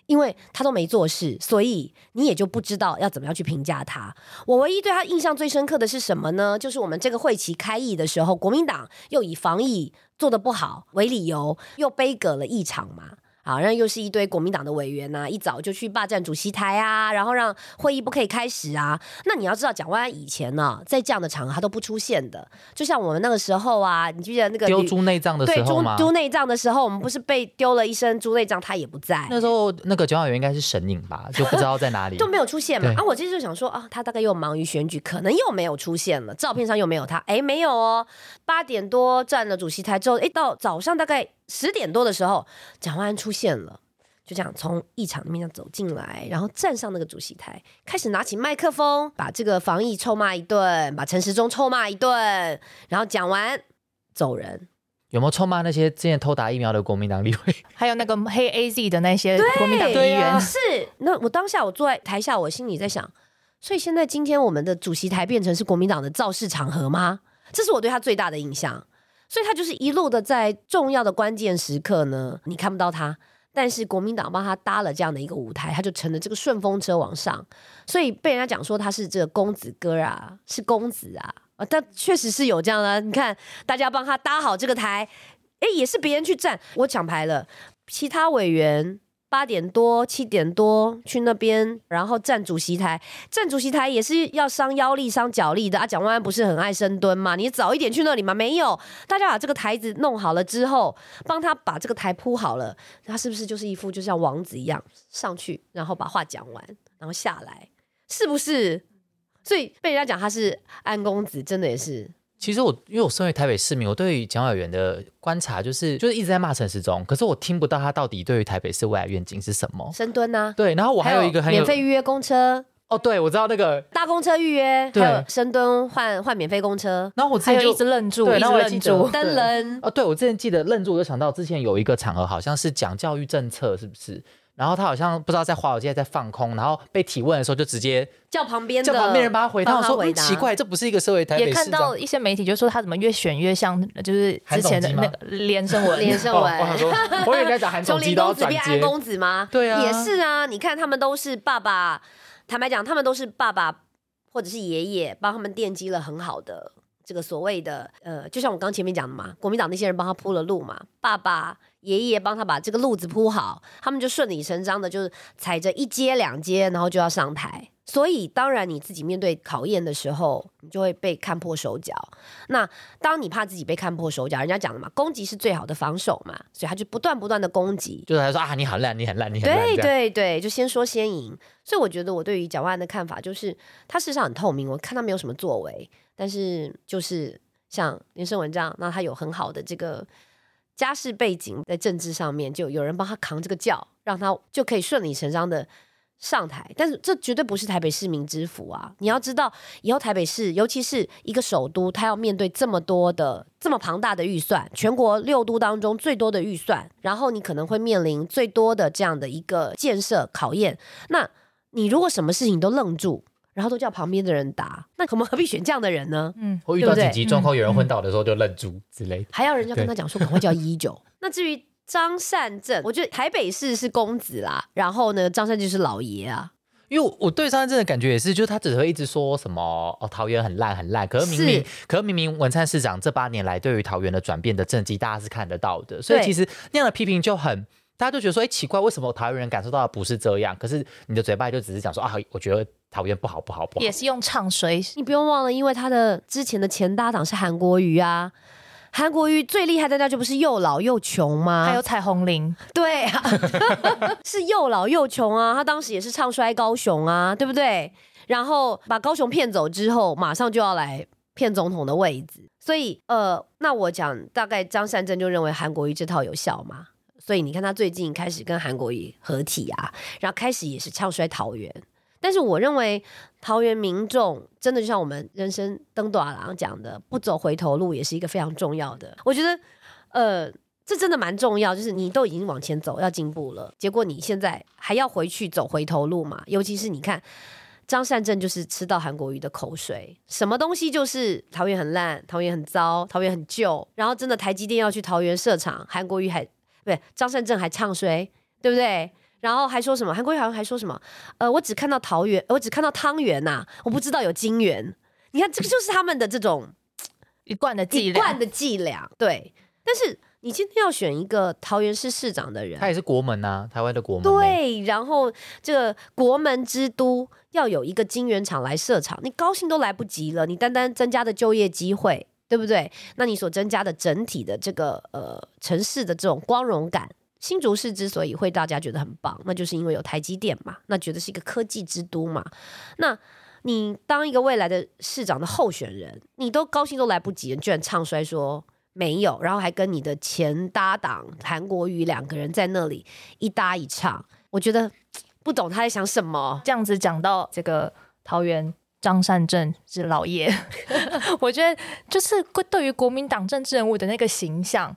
因为他都没做事，所以你也就不知道要怎么样去评价他。我唯一对他印象最深刻的是什么呢？就是我们这个会期开议的时候，国民党又以防疫做的不好为理由，又背葛了一场嘛。好，然后又是一堆国民党的委员呐、一早就去霸占主席台啊，然后让会议不可以开始啊。那你要知道，蒋万安以前呢、在这样的场合他都不出现的。就像我们那个时候啊，你记得那个丢吕猪内脏的时候吗？猪内脏的时候，我们不是被丢了一身猪内脏，他也不在。那时候那个蒋委员应该是神隐吧，就不知道在哪里 *laughs* 都。没有出现嘛啊！我其实就想说啊，他大概又忙于选举，可能又没有出现了，照片上又没有他。哎，没有哦，八点多站了主席台之后，哎，到早上大概十点多的时候，蒋万安出现了。就这样从议场里面这样走进来，然后站上那个主席台，开始拿起麦克风，把这个防疫臭骂一顿，把陈时中臭骂一顿，然后讲完走人。有没有臭骂那些之前偷打疫苗的国民党立委？*laughs* 还有那个黑 AZ 的那些国民党议员，啊是，那我当下我坐在台下，我心里在想，所以现在今天我们的主席台变成是国民党的造势场合吗？这是我对他最大的印象。所以他就是一路的在重要的关键时刻呢，你看不到他，但是国民党帮他搭了这样的一个舞台，他就乘着这个顺风车往上。所以被人家讲说他是这个公子哥啊，是公子啊，啊，但确实是有这样的。你看大家帮他搭好这个台，哎，也是别人去站，我抢牌了，其他委员。八点多、七点多去那边，然后站主席台。站主席台也是要伤腰力、伤脚力的啊。蒋万安不是很爱深蹲吗？你早一点去那里吗？没有，大家把这个台子弄好了之后，帮他把这个台铺好了，他是不是就是一副就像王子一样上去，然后把话讲完，然后下来，是不是？所以被人家讲他是安公子，真的也是。其实我因为我身为台北市民，我对于蒋委员的观察就是就是一直在骂陈时中，可是我听不到他到底对于台北市未来愿景是什么。深蹲呢？对，然后我还有一个很免费预约公车哦，对，我知道那个搭公车预约，还有深蹲换换免费公车。然后我之前就一直愣住，对，然后愣住，登人哦，对我之前记得愣住，我就想到之前有一个场合，好像是讲教育政策，是不是？然后他好像不知道在华尔街在放空，然后被提问的时候就直接叫旁边叫旁边人帮他回答，说嗯奇怪，这不是一个社会台北也看到一些媒体就说他怎么越选越像，就是之前的那个连胜文，连胜文。*laughs* 我以为在讲韩总从林公子变安公子吗？对啊，也是啊。你看他们都是爸爸，坦白讲，他们都是爸爸或者是爷爷帮他们奠基了很好的这个所谓的呃，就像我刚前面讲的嘛，国民党那些人帮他铺了路嘛，爸爸。爷爷帮他把这个路子铺好，他们就顺理成章的，就是踩着一阶两阶，然后就要上台。所以，当然你自己面对考验的时候，你就会被看破手脚。那当你怕自己被看破手脚，人家讲的嘛，攻击是最好的防守嘛，所以他就不断不断的攻击，就是他说啊，你好烂，你很烂，你很烂。对对对，就先说先赢。所以我觉得我对于蒋万安的看法就是，他事实上很透明，我看他没有什么作为，但是就是像连胜文这样，那他有很好的这个。家世背景在政治上面，就有人帮他扛这个教，让他就可以顺理成章的上台。但是这绝对不是台北市民之福啊！你要知道，以后台北市，尤其是一个首都，他要面对这么多的、这么庞大的预算，全国六都当中最多的预算，然后你可能会面临最多的这样的一个建设考验。那你如果什么事情都愣住，然后都叫旁边的人答，那我们何必选这样的人呢？嗯，或遇到紧急状况，有人昏倒的时候就愣住之类，还要人家跟他讲说赶快叫一九。*laughs* 那至于张善政，我觉得台北市是公子啦，然后呢，张善政是老爷啊。因为我对张善政的感觉也是，就是他只会一直说什么哦，桃园很烂很烂。可是明明，可是明明文灿市长这八年来对于桃园的转变的政绩，大家是看得到的。所以其实那样的批评就很。大家都觉得说，哎，奇怪，为什么桃园人感受到的不是这样？可是你的嘴巴就只是讲说啊，我觉得桃园不好，不好，不好。也是用唱衰。你不用忘了，因为他的之前的前搭档是韩国瑜啊，韩国瑜最厉害的那就不是又老又穷吗？还有彩虹林，对啊，*laughs* 是又老又穷啊。他当时也是唱衰高雄啊，对不对？然后把高雄骗走之后，马上就要来骗总统的位置。所以，呃，那我讲大概张善政就认为韩国瑜这套有效吗？所以你看，他最近开始跟韩国瑜合体啊，然后开始也是唱衰桃园。但是我认为桃园民众真的就像我们人生登短廊讲的，不走回头路也是一个非常重要的。我觉得，呃，这真的蛮重要。就是你都已经往前走，要进步了，结果你现在还要回去走回头路嘛？尤其是你看张善政就是吃到韩国瑜的口水，什么东西就是桃园很烂，桃园很糟，桃园很旧。然后真的台积电要去桃园设厂，韩国瑜还。对，张善政还唱衰，对不对？然后还说什么？韩国瑜好像还说什么？呃，我只看到桃园，我只看到汤圆呐，我不知道有金圆。你看，这个就是他们的这种一贯的伎俩，一贯的伎俩。对，但是你今天要选一个桃园市市长的人，他也是国门呐，台湾的国门。对，然后这个国门之都要有一个金圆厂来设厂，你高兴都来不及了。你单单增加的就业机会。对不对？那你所增加的整体的这个呃城市的这种光荣感，新竹市之所以会大家觉得很棒，那就是因为有台积电嘛，那觉得是一个科技之都嘛。那你当一个未来的市长的候选人，你都高兴都来不及，居然唱衰说没有，然后还跟你的前搭档韩国瑜两个人在那里一搭一唱，我觉得 *tsk* 不懂他在想什么。这样子讲到这个桃园。张善政是老爷，*laughs* 我觉得就是对于国民党政治人物的那个形象，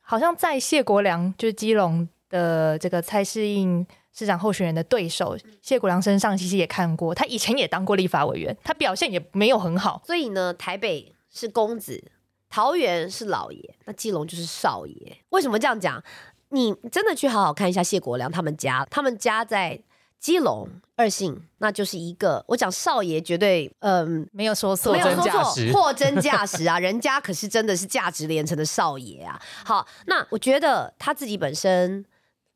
好像在谢国良就是基隆的这个蔡适应市长候选人的对手谢国良身上，其实也看过，他以前也当过立法委员，他表现也没有很好，所以呢，台北是公子，桃园是老爷，那基隆就是少爷。为什么这样讲？你真的去好好看一下谢国良他们家，他们家在基隆二姓，那就是一个我讲少爷绝对嗯。没有说错，没有说错，货真价实啊！人家可是真的是价值连城的少爷啊。好，那我觉得他自己本身，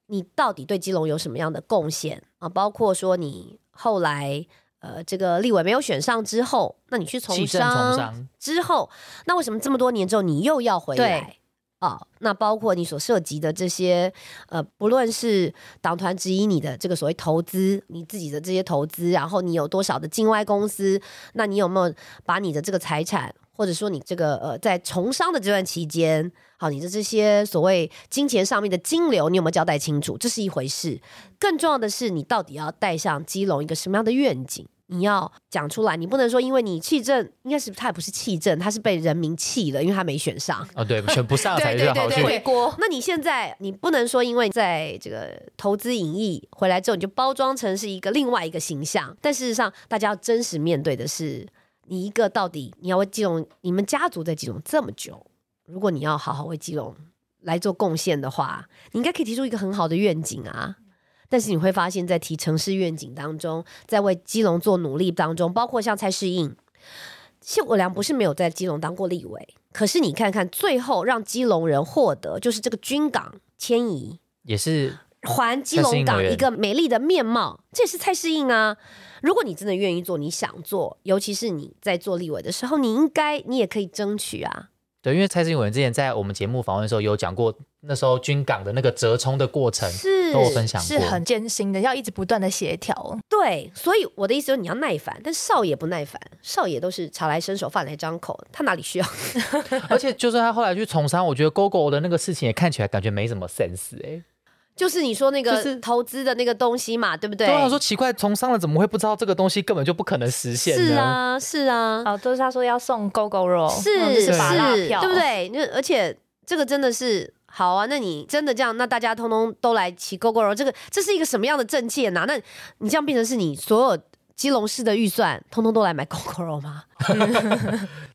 你到底对基隆有什么样的贡献啊？包括说你后来呃这个立委没有选上之后，那你去从弃政从商商，之后，那为什么这么多年之后你又要回来？啊、那包括你所涉及的这些，呃，不论是党团质疑你的这个所谓投资，你自己的这些投资，然后你有多少的境外公司，那你有没有把你的这个财产，或者说你这个呃在从商的这段期间，好，你的这些所谓金钱上面的金流，你有没有交代清楚？这是一回事，更重要的是，你到底要带上基隆一个什么样的愿景？你要讲出来，你不能说因为你弃政，应该是他也不是弃政，他是被人民弃了，因为他没选上。哦，对，选不上 *laughs* 才对对对对是好去。回锅。那你现在你不能说，因为在这个投资影艺回来之后，你就包装成是一个另外一个形象，但事实上，大家要真实面对的是，你一个到底你要为基隆，你们家族在基隆这么久，如果你要好好为基隆来做贡献的话，你应该可以提出一个很好的愿景啊。但是你会发现在提城市愿景当中，在为基隆做努力当中，包括像蔡世应、谢国良不是没有在基隆当过立委，可是你看看最后让基隆人获得就是这个军港迁移，也是还基隆港一个美丽的面貌，这也是蔡适应啊。如果你真的愿意做，你想做，尤其是你在做立委的时候，你应该你也可以争取啊。对，因为蔡英文之前在我们节目访问的时候有讲过，那时候军港的那个折冲的过程，是都有分享过。是很艰辛的，要一直不断的协调。对，所以我的意思就是你要耐烦，但少爷不耐烦，少爷都是茶来伸手，饭来张口，他哪里需要？*laughs* 而且就算他后来去从商，我觉得 GoGo 的那个事情也看起来感觉没什么 sense 哎、就是你说那个投资的那个东西嘛，对不对？对，啊说奇怪，从商了怎么会不知道这个东西根本就不可能实现呢？是啊，是啊，哦，都是他说要送 GO GO 肉，是嗯是是对不？对？那而且这个真的是好啊，那你真的这样，那大家通通都来骑 GO GO 肉，这个这是一个什么样的政见呐、那你这样变成是你所有基隆市的预算，通通都来买 Coco 肉吗？*laughs*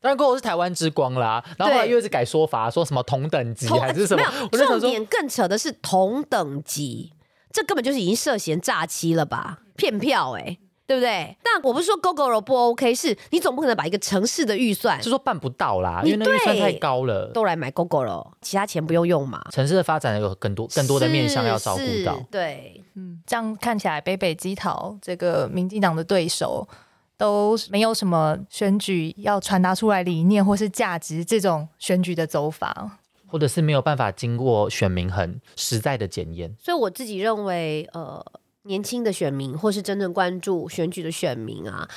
当然，Coco 是台湾之光啦，然后后来对又一直改说法，说什么同等级同还是什么重点更扯的是同等级，这根本就是已经涉嫌诈欺了吧？骗票哎、对不对？但我不是说 GO GO 肉不 OK，是你总不可能把一个城市的预算就说办不到啦，因为那预算太高了。都来买 GO GO 肉，其他钱不用用嘛？城市的发展有更多更多的面向要照顾到是是，对，嗯，这样看起来，北北基桃这个民进党的对手都没有什么选举要传达出来理念或是价值这种选举的走法。或者是没有办法经过选民很实在的检验。所以我自己认为，呃，年轻的选民或是真正关注选举的选民啊，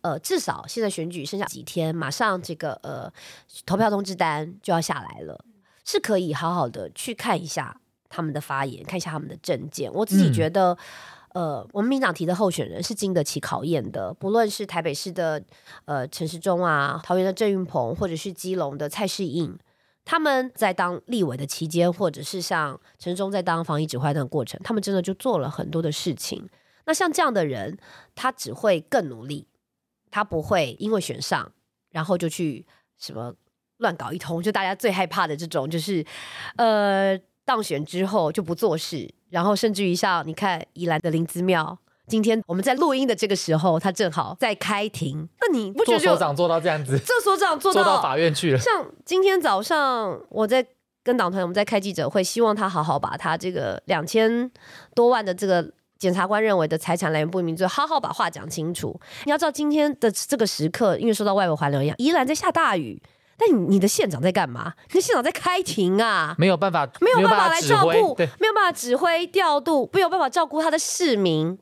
呃，至少现在选举剩下几天，马上这个呃投票通知单就要下来了，是可以好好的去看一下他们的发言，看一下他们的证件。我自己嗯觉得。呃，我们民党提的候选人是经得起考验的，不论是台北市的呃陈时中啊，桃园的郑运鹏，或者是基隆的蔡世应，他们在当立委的期间，或者是像陈忠在当防疫指挥的过程，他们真的就做了很多的事情。那像这样的人，他只会更努力，他不会因为选上，然后就去什么乱搞一通。就大家最害怕的这种，就是呃当选之后就不做事，然后甚至于像你看宜兰的林子庙。今天我们在录音的这个时候，他正好在开庭。那你不觉做得就首长做到这样子，*laughs* 这所长做做到法院去了。像今天早上我在跟党团我们在开记者会，希望他好好把他这个两千多万的这个检察官认为的财产来源不明罪，好好把话讲清楚。你要知道今天的这个时刻，因为受到外围环流影响，宜兰在下大雨，但你你的县长在干嘛？你的县长在开庭啊。没有办法，没有办法来照顾，没有办法指挥调度，没有办法照顾他的市民，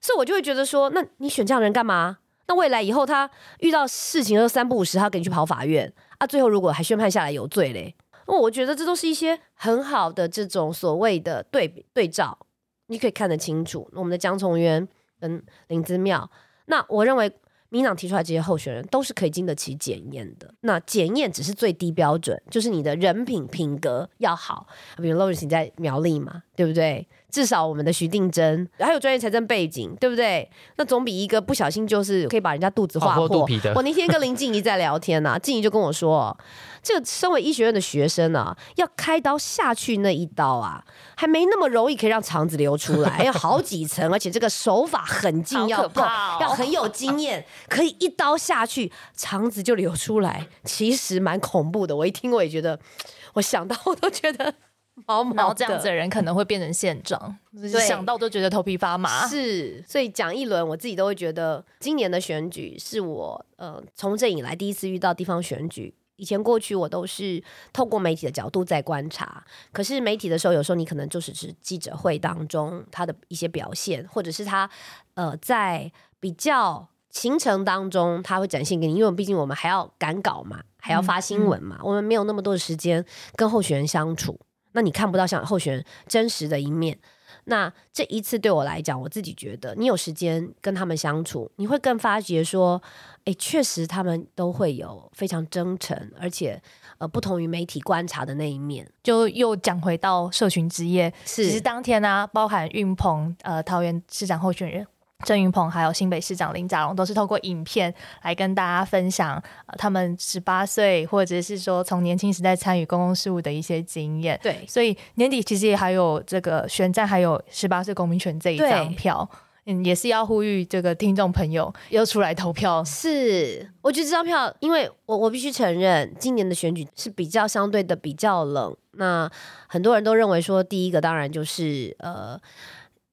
所以我就会觉得说，那你选这样的人干嘛？那未来以后他遇到事情都三不五时，他给你去跑法院啊，最后如果还宣判下来有罪嘞，那我觉得这都是一些很好的这种所谓的对比对照，你可以看得清楚。我们的江崇渊跟林之妙，那我认为。民党提出来这些候选人都是可以经得起检验的，那检验只是最低标准，就是你的人品品格要好。比如 Lawrence 你在苗栗嘛，对不对？至少我们的徐定真还有专业财政背景，对不对？那总比一个不小心就是可以把人家肚子划破。肚皮的我那天跟林静怡在聊天呐、*laughs* 静怡就跟我说，这个身为医学院的学生啊，要开刀下去那一刀啊，还没那么容易可以让肠子流出来，*laughs* 要好几层，而且这个手法很劲，要够，怕哦要很有经验，可以一刀下去肠子就流出来，其实蛮恐怖的。我一听我也觉得，*laughs* 我想到我都觉得 *laughs* 毛毛。然后这样子的人可能会变成现状，就是想到都觉得头皮发麻。是，所以讲一轮，我自己都会觉得，今年的选举是我呃从政以来第一次遇到地方选举。以前过去我都是透过媒体的角度在观察，可是媒体的时候，有时候你可能就是指记者会当中他的一些表现，或者是他呃在比较行程当中他会展现给你，因为毕竟我们还要赶稿嘛，还要发新闻嘛，我们没有那么多的时间跟候选人相处，那你看不到像候选人真实的一面。那这一次对我来讲，我自己觉得，你有时间跟他们相处，你会更发觉说，诶，确实他们都会有非常真诚，而且呃不同于媒体观察的那一面。就又讲回到社群之夜，是其实当天呢、包含运鹏、呃桃园市长候选人郑云鹏，还有新北市长林佳龙，都是透过影片来跟大家分享、呃、他们十八岁或者是说从年轻时代参与公共事务的一些经验。对，所以年底其实也还有这个选战，还有十八岁公民权这一张票，嗯，也是要呼吁这个听众朋友要出来投票。是，我觉得这张票，因为我我必须承认，今年的选举是比较相对的比较冷。那很多人都认为说，第一个当然就是呃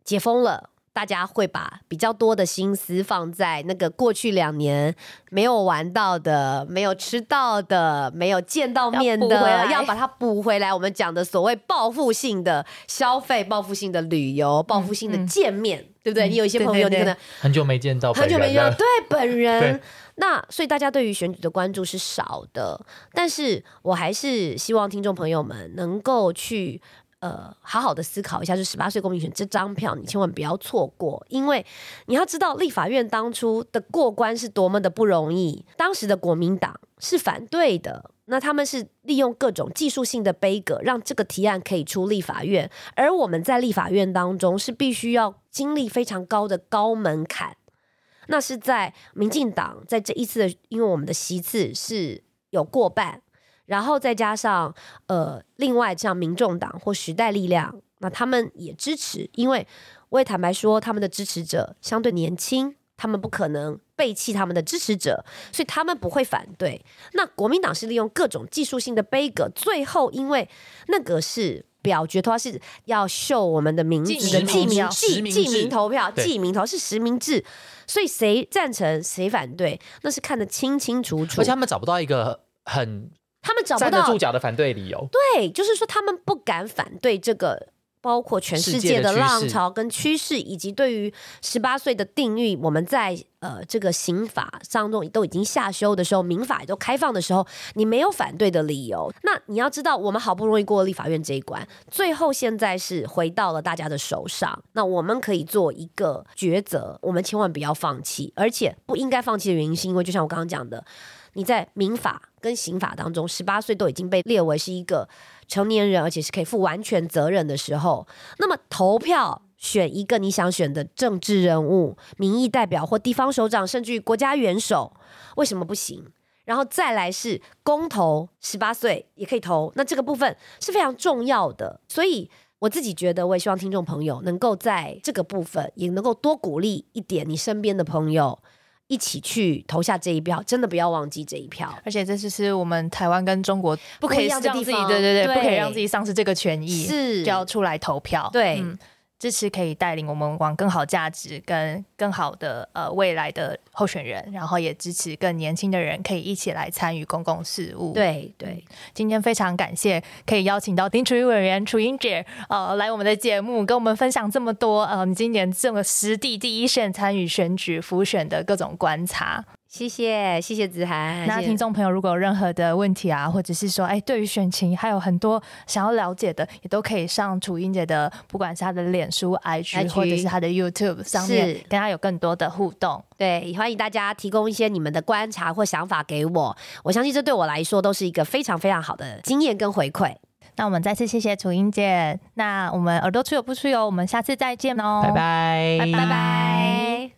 解封了。大家会把比较多的心思放在那个过去两年没有玩到的、没有吃到的、没有见到面的，要把它补回来。我们讲的所谓报复性的消费、报复性的旅游、报复性的嗯见面，对不对？嗯你有一些朋友，对对你可能很久没见到很久没有对本人。*laughs* 那所以大家对于选举的关注是少的，但是我还是希望听众朋友们能够去。呃，好好的思考一下，就十八岁公民权这张票，你千万不要错过，因为你要知道立法院当初的过关是多么的不容易。当时的国民党是反对的，那他们是利用各种技术性的杯格，让这个提案可以出立法院，而我们在立法院当中是必须要经历非常高的高门槛。那是在民进党在这一次的，因为我们的席次是有过半，然后再加上呃，另外像民众党或时代力量，那他们也支持，因为我也坦白说，他们的支持者相对年轻，他们不可能背弃他们的支持者，所以他们不会反对。那国民党是利用各种技术性的杯葛，最后因为那个是。表决的话是要秀我们的名字的记名记记名投票，记名投是实名制，所以谁赞成谁反对，那是看得清清楚楚而且。他们找不到一个很他们找不到站得住脚的反对理由。对，就是说他们不敢反对这个，包括全世界的浪潮跟趋势，以及对于十八岁的定义，我们在呃这个刑法当中都已经下修的时候，民法也都开放的时候，你没有反对的理由。那你要知道，我们好不容易过了立法院这一关，最后现在是回到了大家的手上。那我们可以做一个抉择，我们千万不要放弃，而且不应该放弃的原因，是因为就像我刚刚讲的。你在民法跟刑法当中，十八岁都已经被列为是一个成年人，而且是可以负完全责任的时候，那么投票选一个你想选的政治人物、民意代表或地方首长，甚至于国家元首，为什么不行？然后再来是公投，十八岁也可以投，那这个部分是非常重要的，所以。我自己觉得，我也希望听众朋友能够在这个部分也能够多鼓励一点你身边的朋友，一起去投下这一票，真的不要忘记这一票。而且这就是我们台湾跟中国不可以让自己对对对，对不可以让自己丧失这个权益，是。就要出来投票。对。嗯，支持可以带领我们往更好价值跟更好的呃未来的候选人，然后也支持更年轻的人可以一起来参与公共事务。，对对，今天非常感谢可以邀请到丁楚瑜委员楚英姐呃来我们的节目，跟我们分享这么多呃你今年这么实地第一线参与选举浮选的各种观察。谢谢谢谢子涵。那听众朋友如果有任何的问题啊，或者是说，哎，对于选情还有很多想要了解的，也都可以上楚英姐的，不管是她的脸书、IG，IG 或者是她的 YouTube 上面是，跟她有更多的互动。对，欢迎大家提供一些你们的观察或想法给我，我相信这对我来说都是一个非常非常好的经验跟回馈。那我们再次谢谢楚英姐，那我们耳朵出油不出油，我们下次再见哦，拜拜，拜拜。